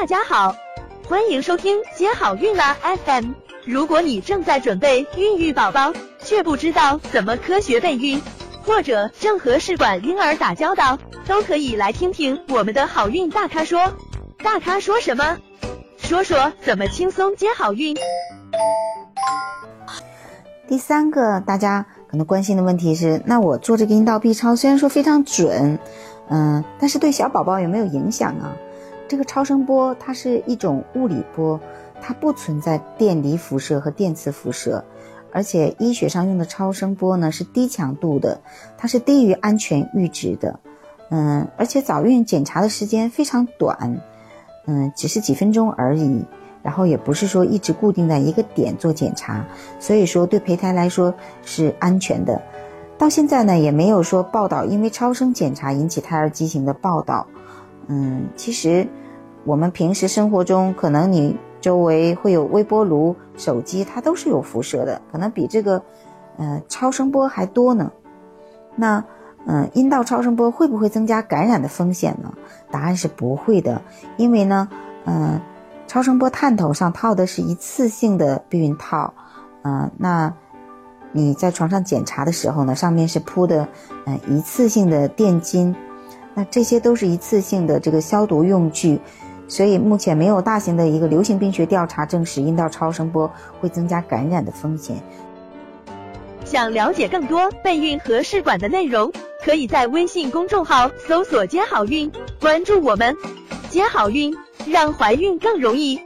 大家好，欢迎收听接好运啦 FM。如果你正在准备孕育宝宝，却不知道怎么科学备孕，或者正和试管婴儿打交道，都可以来听听我们的好运大咖说。大咖说什么？说说怎么轻松接好运。第三个大家可能关心的问题是，那我做这个阴道 B 超，虽然说非常准，嗯，但是对小宝宝有没有影响啊？这个超声波它是一种物理波。它不存在电离辐射和电磁辐射，而且医学上用的超声波呢是低强度的，它是低于安全阈值的，嗯，而且早孕检查的时间非常短，嗯，只是几分钟而已，然后也不是说一直固定在一个点做检查，所以说对胚胎来说是安全的。到现在呢也没有说报道因为超声检查引起胎儿畸形的报道，嗯，其实我们平时生活中可能你。周围会有微波炉、手机，它都是有辐射的，可能比这个，呃，超声波还多呢。那，嗯，阴道超声波会不会增加感染的风险呢？答案是不会的，因为呢，嗯，超声波探头上套的是一次性的避孕套，嗯，那你在床上检查的时候呢，上面是铺的，嗯，一次性的垫巾，那这些都是一次性的这个消毒用具。所以目前没有大型的一个流行病学调查证实阴道超声波会增加感染的风险。想了解更多备孕和试管的内容，可以在微信公众号搜索“接好运”，关注我们，接好运，让怀孕更容易。